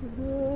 Good.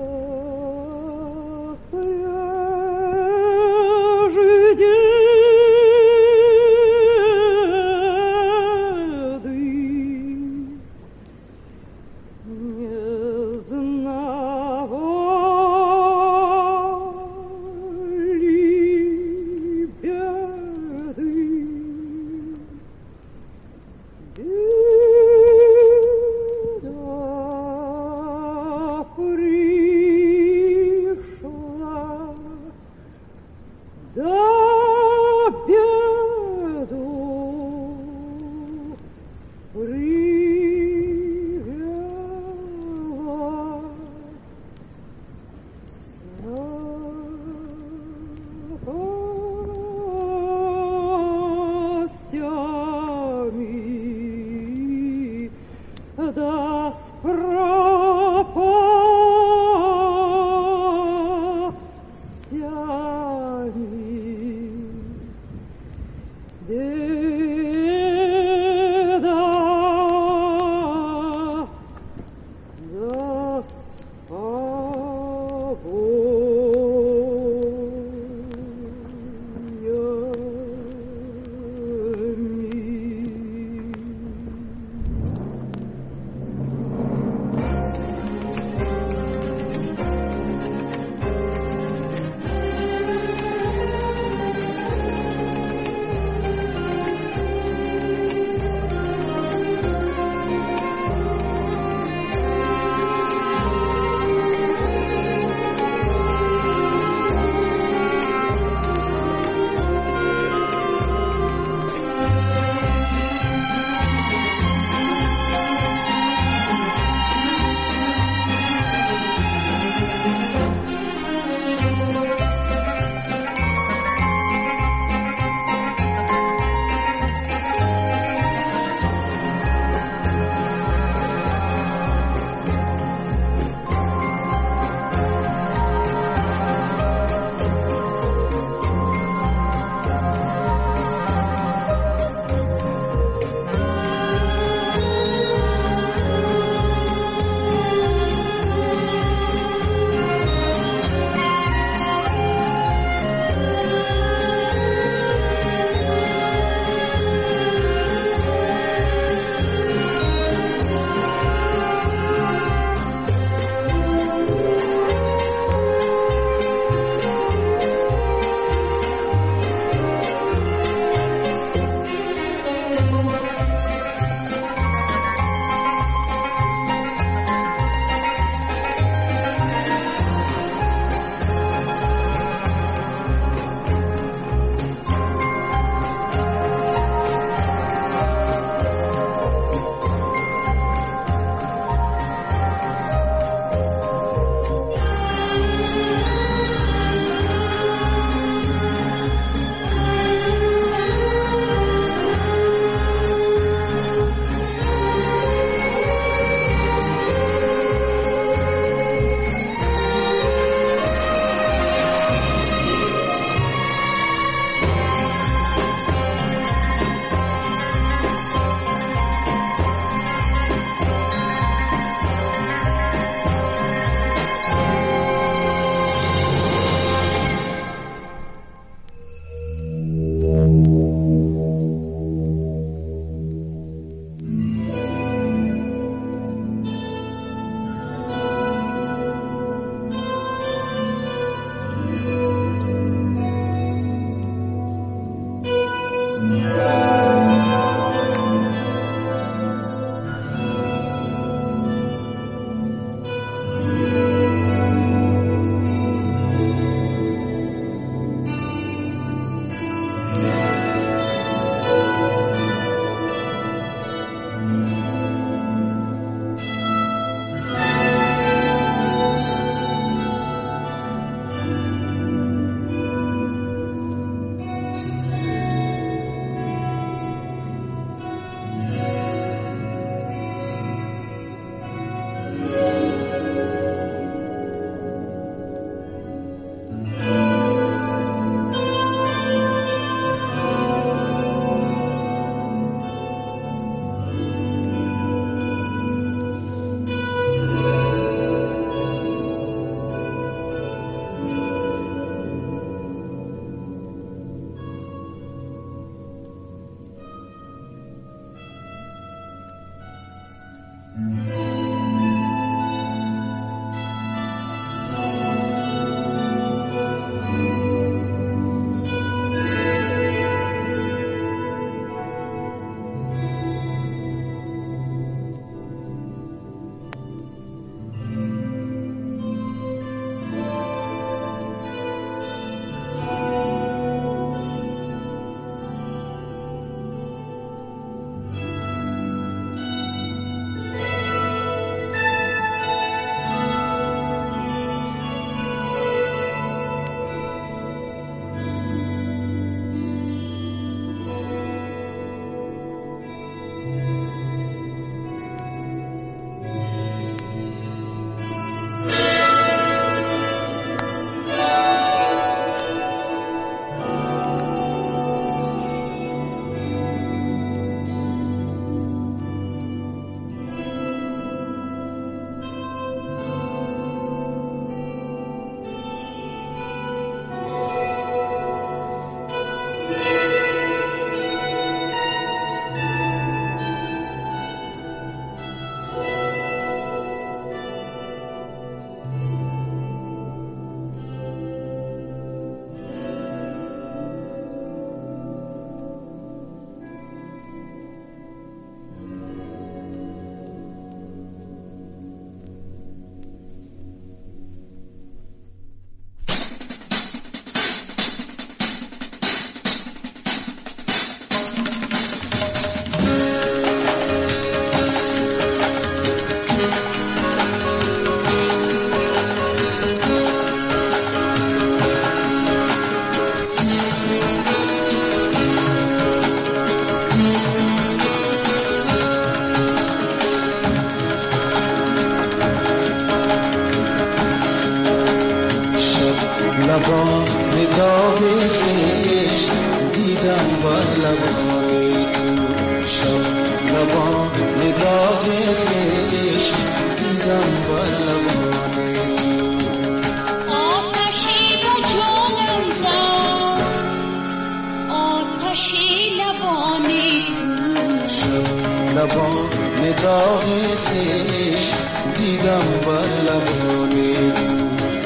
بلبانی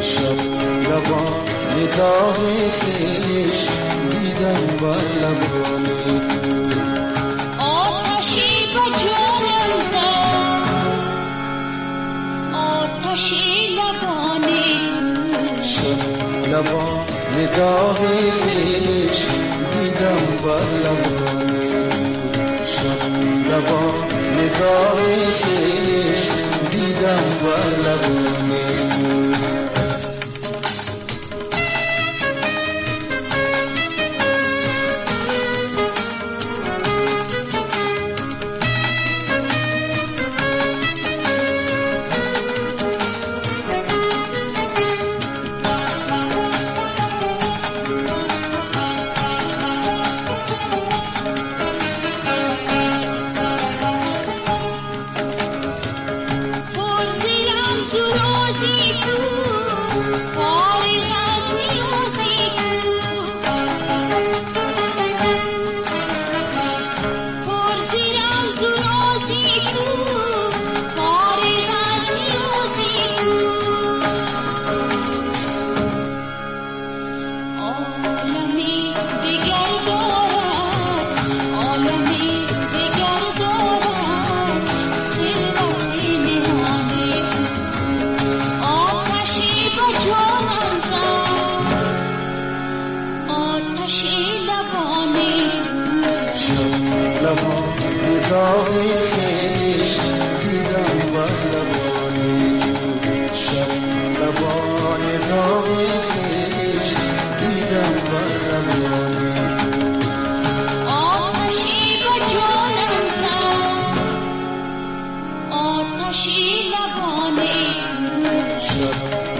شب لبا نگاه خیش دیدم بلبانی آتشی به جانم زد آتشی لبانی شب لبا نگاه خیش دیدم بلبانی شب لبا نگاه خیش. வரம் வல்லவனே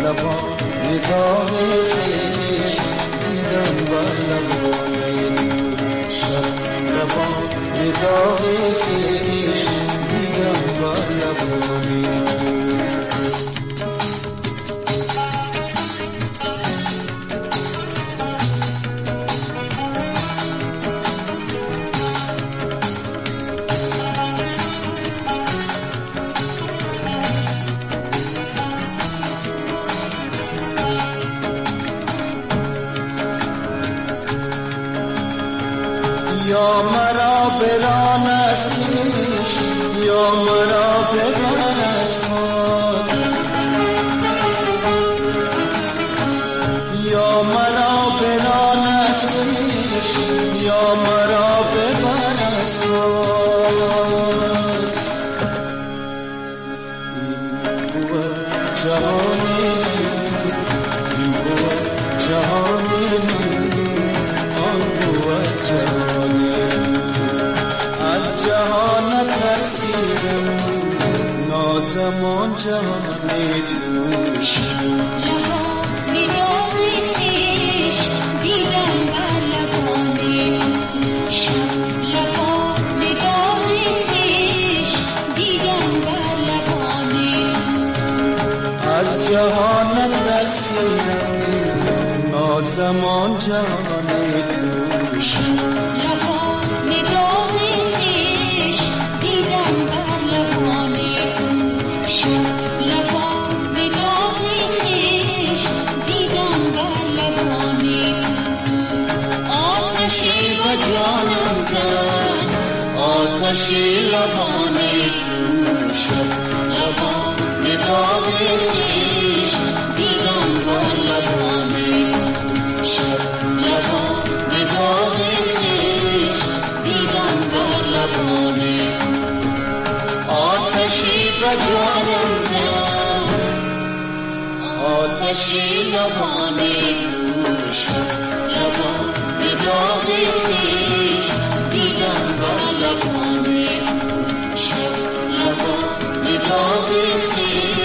வல்லவோ இதோவே இதம் வல்லவோ சரணவோ இதோவே இதம் வல்லவோ باشی لبانی دوشت لبان داغ خویش دیدم با لبان دوشت لبان داغ خویش دیدم با آتشی به جانم زد آتشی لبان Thank you.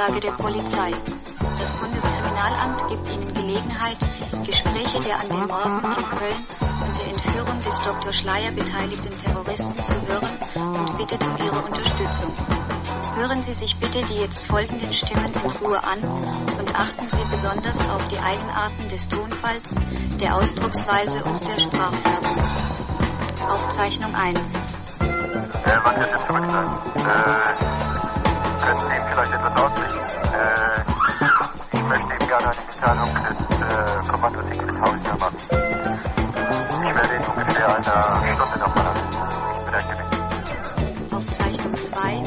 Aussage der Polizei. Das Bundeskriminalamt gibt Ihnen Gelegenheit, Gespräche der an den Morden in Köln und der Entführung des Dr. Schleier beteiligten Terroristen zu hören und bittet um Ihre Unterstützung. Hören Sie sich bitte die jetzt folgenden Stimmen in Ruhe an und achten Sie besonders auf die Eigenarten des Tonfalls, der Ausdrucksweise und der Sprachfärbung. Aufzeichnung 1. Äh, was ist jetzt? Äh, können Sie ihm vielleicht etwas ausrichten? Äh, ich möchte ihm gerne eine Mitteilung des äh, Kommandoteams mit Hausjahr machen. Ich werde in ungefähr einer Stunde nochmal anrufen. Ich bedanke mich. Aufzeichnung 2. Äh,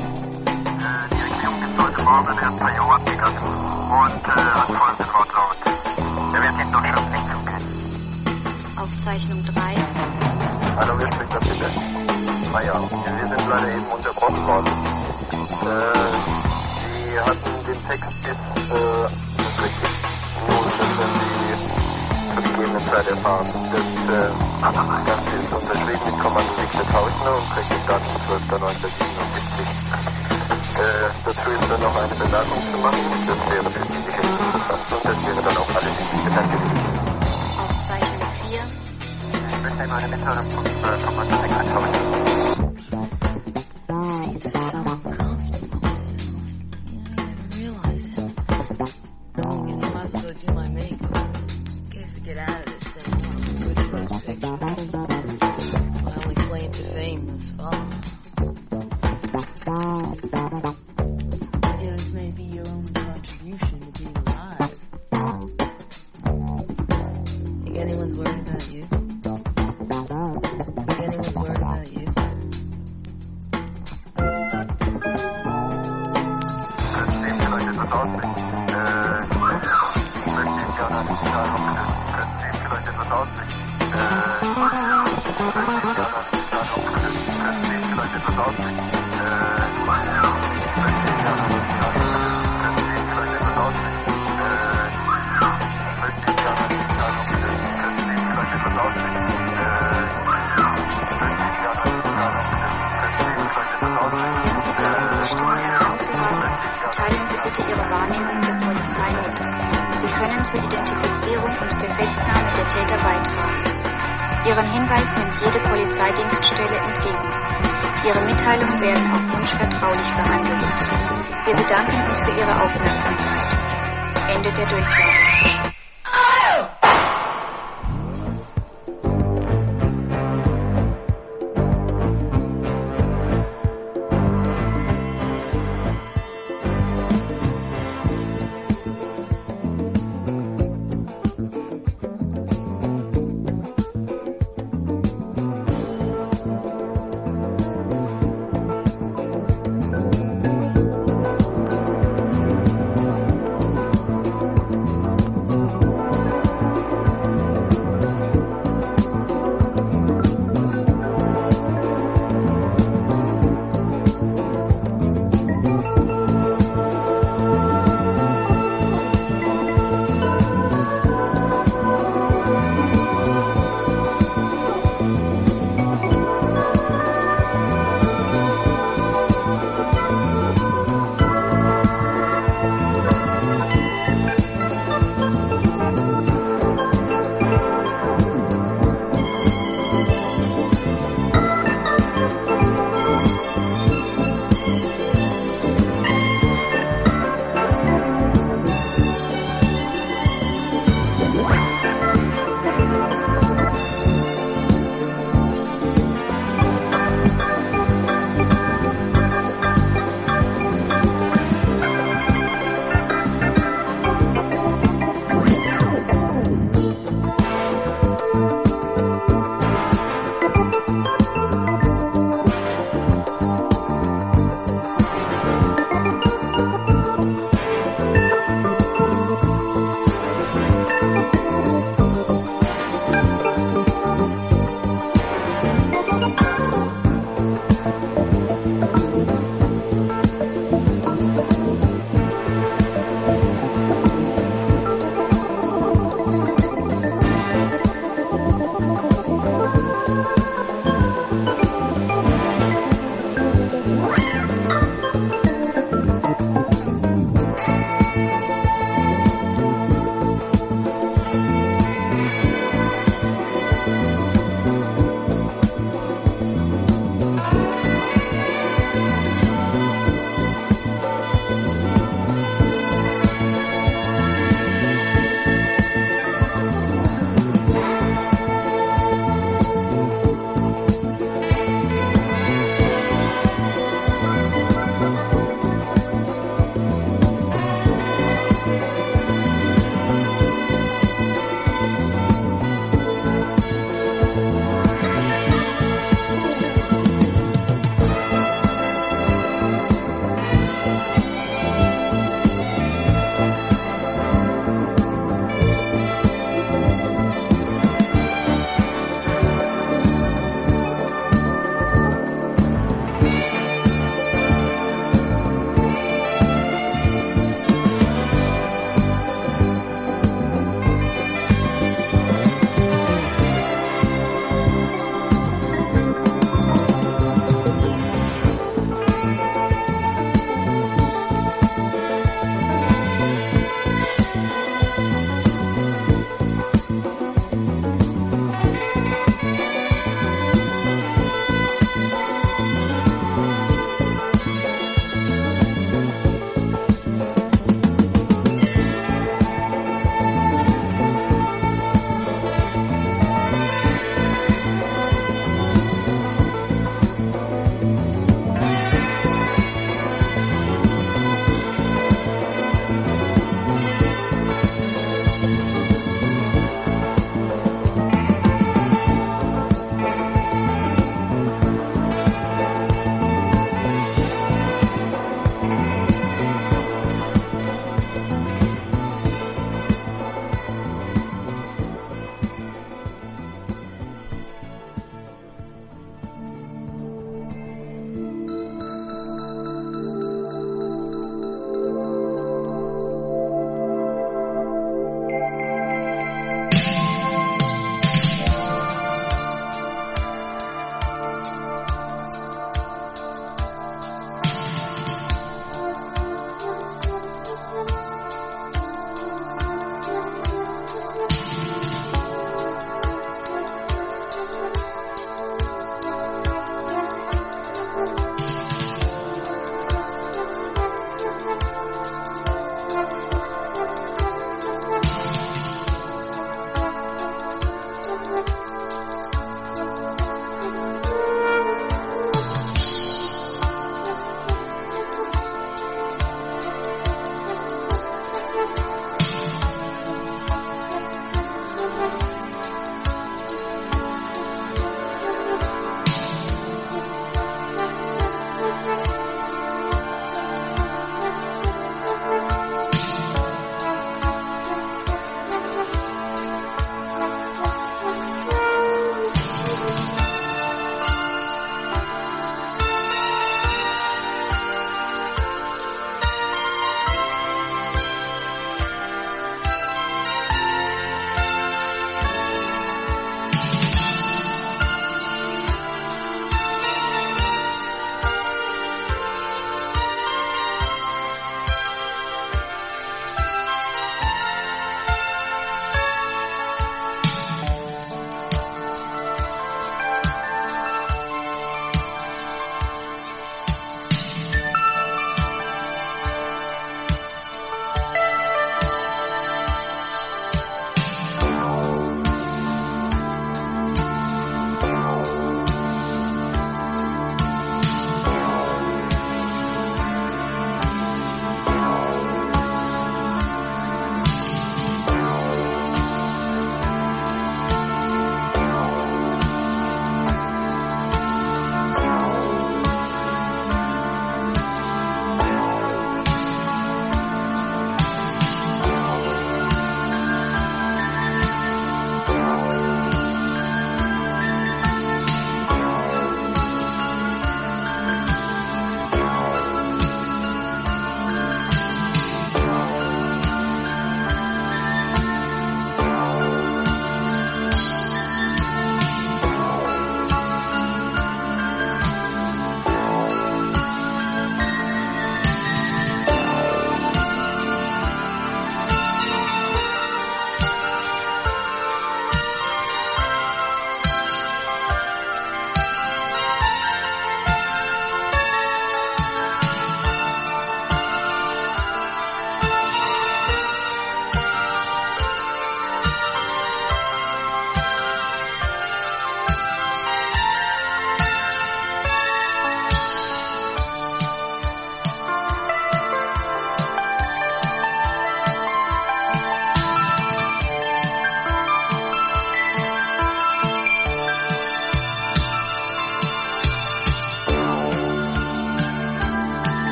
die Regierung gibt heute Morgen erst bei Johann Dickert und äh, hat folgenden Wortlaut. Er wird ihn nun schriftlich zukennen. Aufzeichnung 3. Hallo, wer spricht da bitte? Naja, wir sind leider eben unterbrochen worden. Äh, die hatten den Text jetzt äh, nur, dass wenn sie zur gegebenen Zeit erfahren, dass äh, das Ganze ist unterschrieben mit Kommando 6000 und Kreditdaten 12.1977 äh, dazu ist dann noch eine Bemerkung zu machen. Das wäre für die Sicherheit interessant und das wäre dann auch alles. Danke. Aufzeichnung 4. Ich möchte eine Mitteilung von äh, Kommando 6000.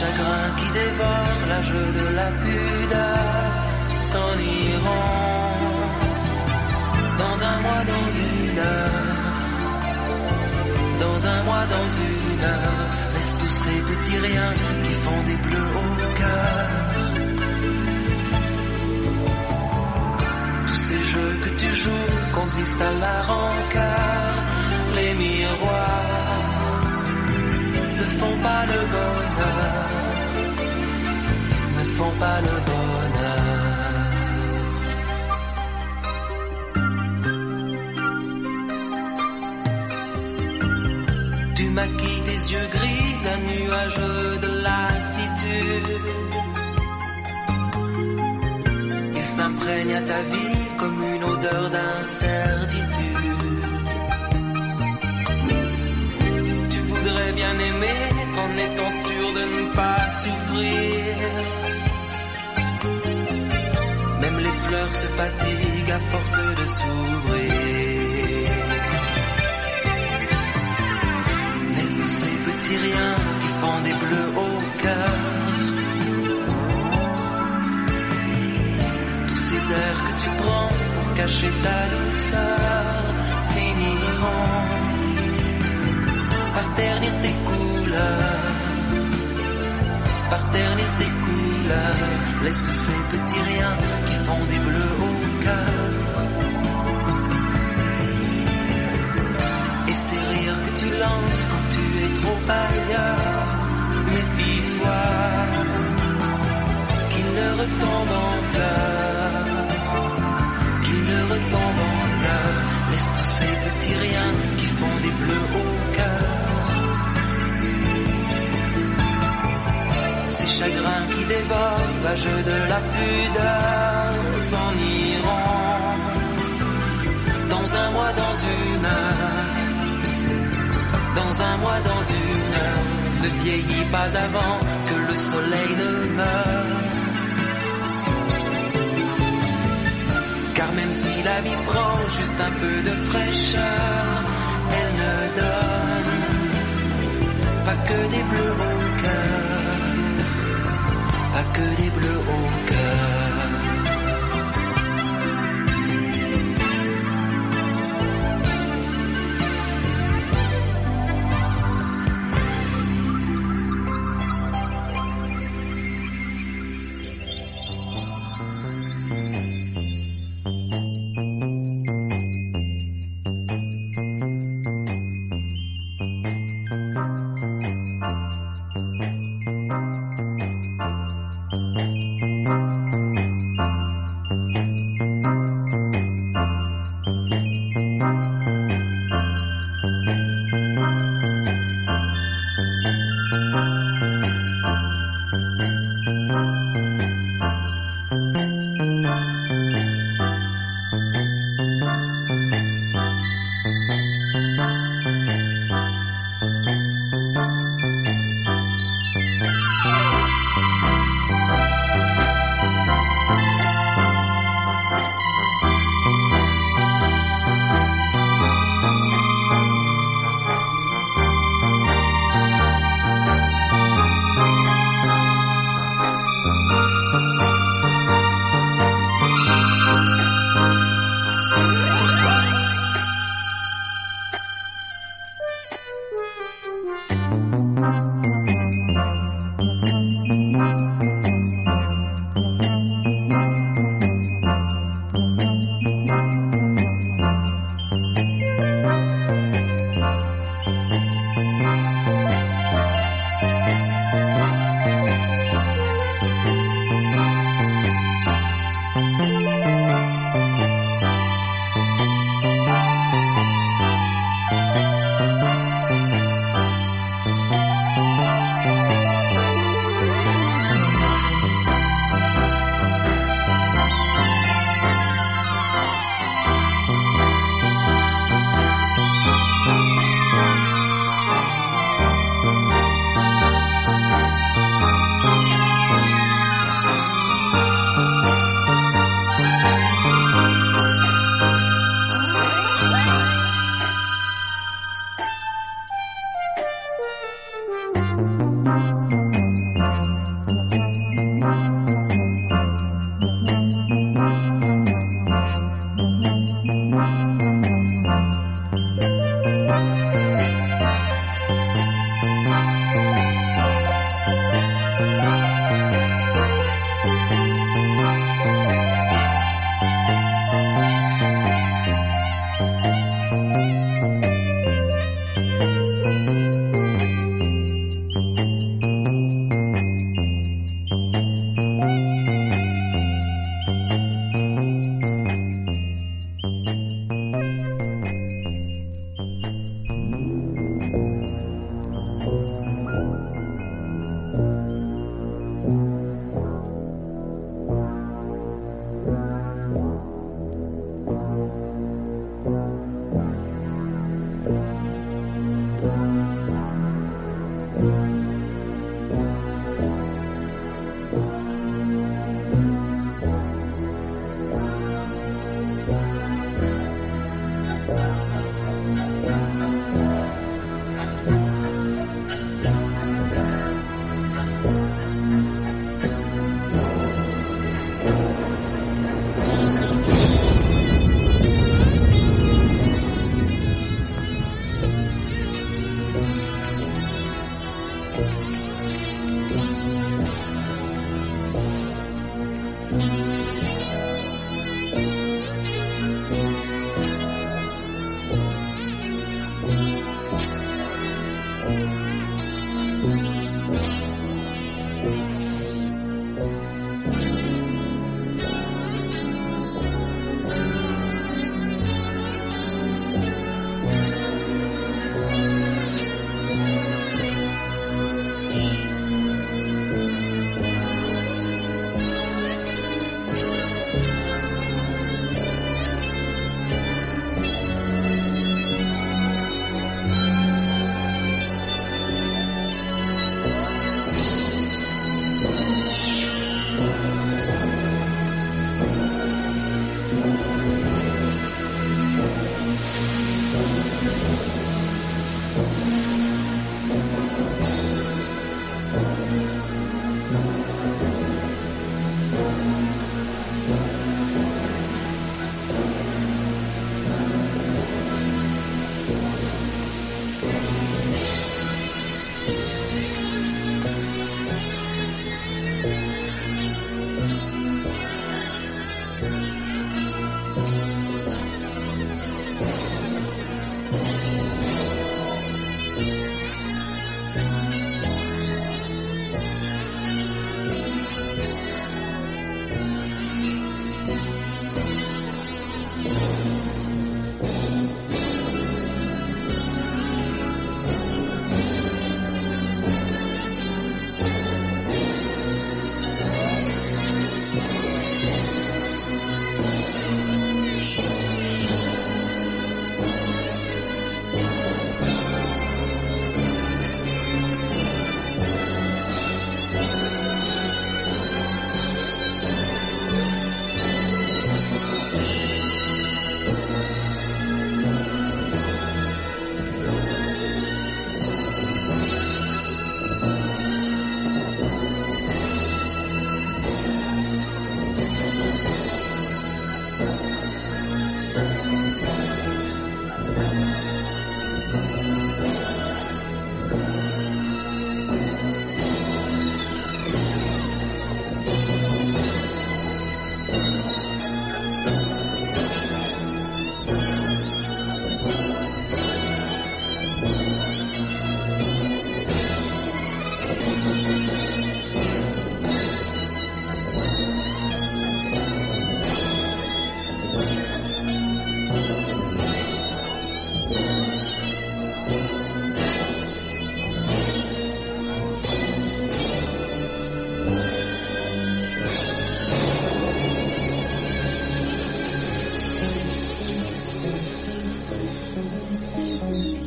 Chagrins qui dévorent l'âge de la pudeur s'en iront dans un mois, dans une heure. Dans un mois, dans une heure, laisse tous ces petits riens qui font des bleus au cœur. Tous ces jeux que tu joues conduisent à la rancœur. Les miroirs font pas le bonheur, ne font pas le bonheur. Tu maquilles tes yeux gris d'un nuage de lassitude. Il s'imprègne à ta vie comme une odeur d'incertitude. Bien aimer en étant sûr de ne pas souffrir. Même les fleurs se fatiguent à force de s'ouvrir. Laisse tous ces petits riens qui font des bleus au cœur. Tous ces airs que tu prends pour cacher ta douceur finiront par ternir tes couleurs. Par ternir tes couleurs. Laisse tous ces petits riens qui font des bleus au cœur. Et ces rires que tu lances quand tu es trop ailleurs, méfie-toi qu'il ne retombe en pleurs, qu'il ne retombe en. Laisse tous ces petits riens qui font des bleus dévorent l'âge de la pudeur s'en iront dans un mois, dans une heure dans un mois, dans une heure. Ne vieillis pas avant que le soleil ne meure. Car même si la vie prend juste un peu de fraîcheur, elle ne donne pas que des bleus pas que des bleus au cœur.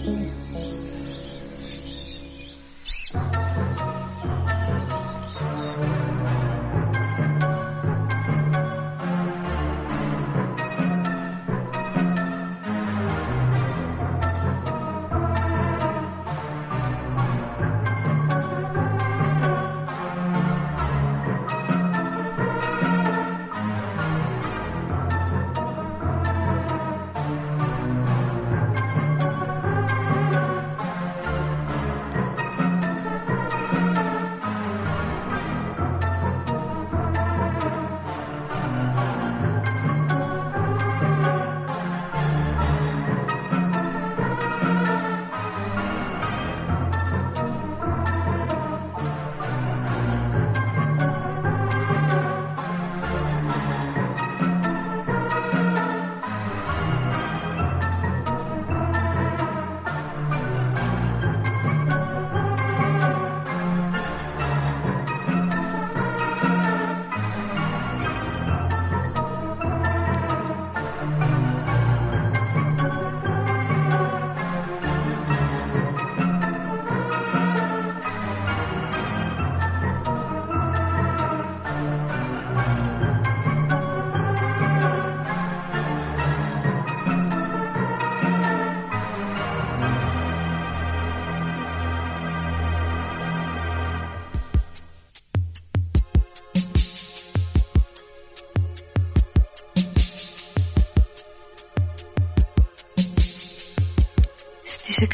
you.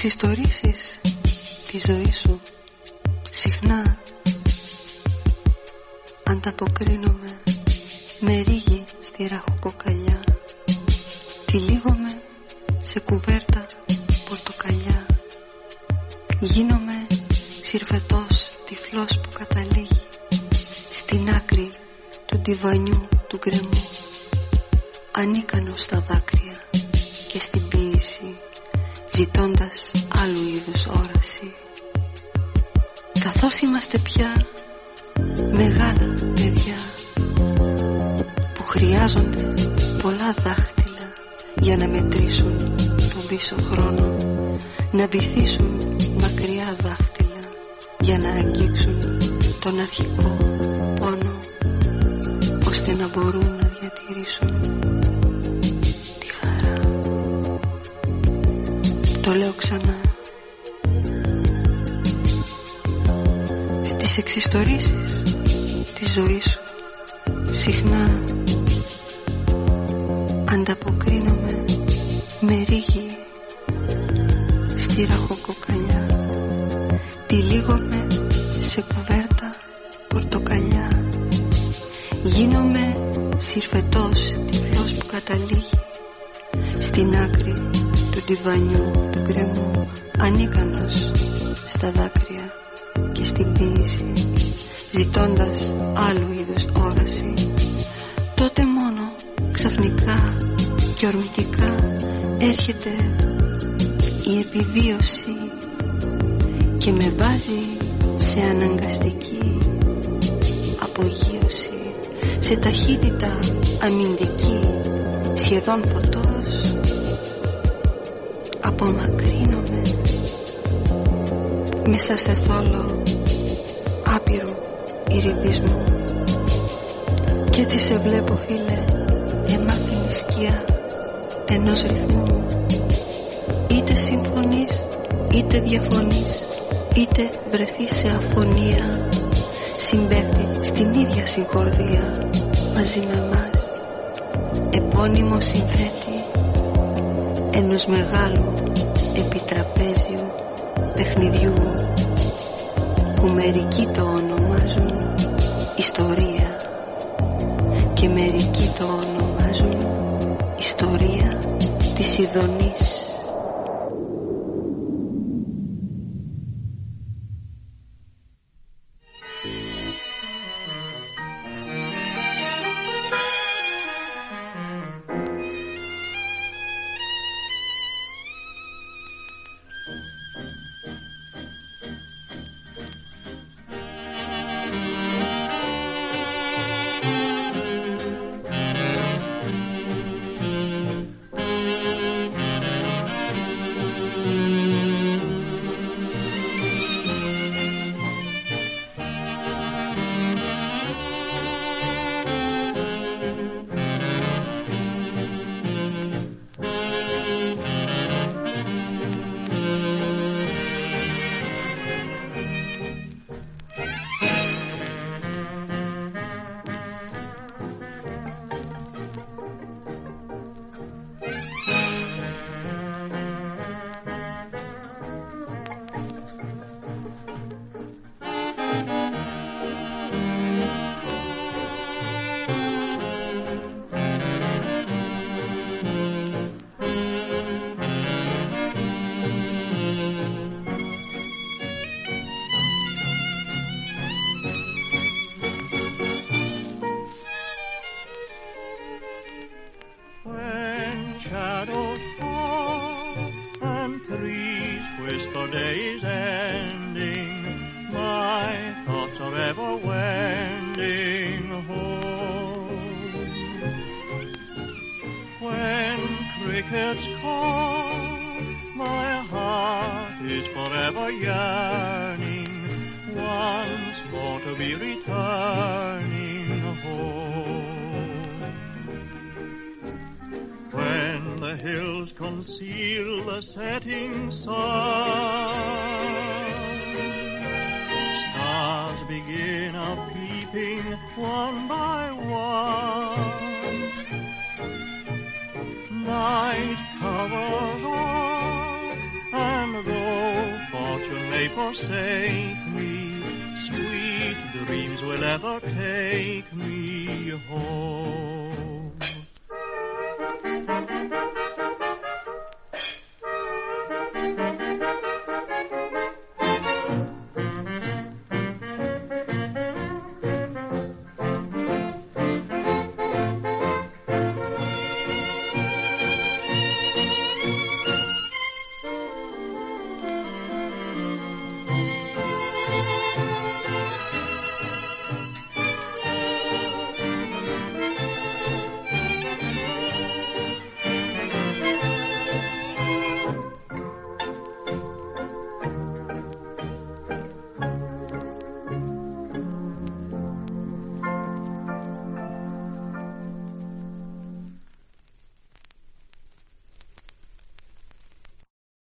Εξιστορήσεις της ζωής σου συχνά. Ανταποκρίνομαι με ρίγη στη ραχοκοκαλιά. Τυλίγομαι σε κουβέρτα πορτοκαλιά. Γίνομαι συρφετός τυφλός που καταλήγει στην άκρη του τυβανιού του γκρεμού ανίκανος στα δάκρυα και στην ποίηση ζητώντας άλλου είδους όραση. Καθώς είμαστε πια μεγάλα παιδιά που χρειάζονται πολλά δάχτυλα για να μετρήσουν τον πίσω χρόνο να βυθίσουν μακριά δάχτυλα για να αγγίξουν τον αρχικό πόνο ώστε να μπορούν να διατηρήσουν ξανά. Στις εξιστορήσεις και έτσι σε βλέπω φίλε εμάθηνη σκιά ενός ρυθμού. Είτε συμφωνείς είτε διαφωνείς είτε βρεθείς σε αφωνία συμπέφτει στην ίδια συγχορδία μαζί με μας επώνυμο συνθέτη ενός μεγάλου επιτραπέζιου παιχνιδιού που μερικοί το ονομάζουν ιστορία και μερικοί το ονομάζουν ιστορία της Ιδονής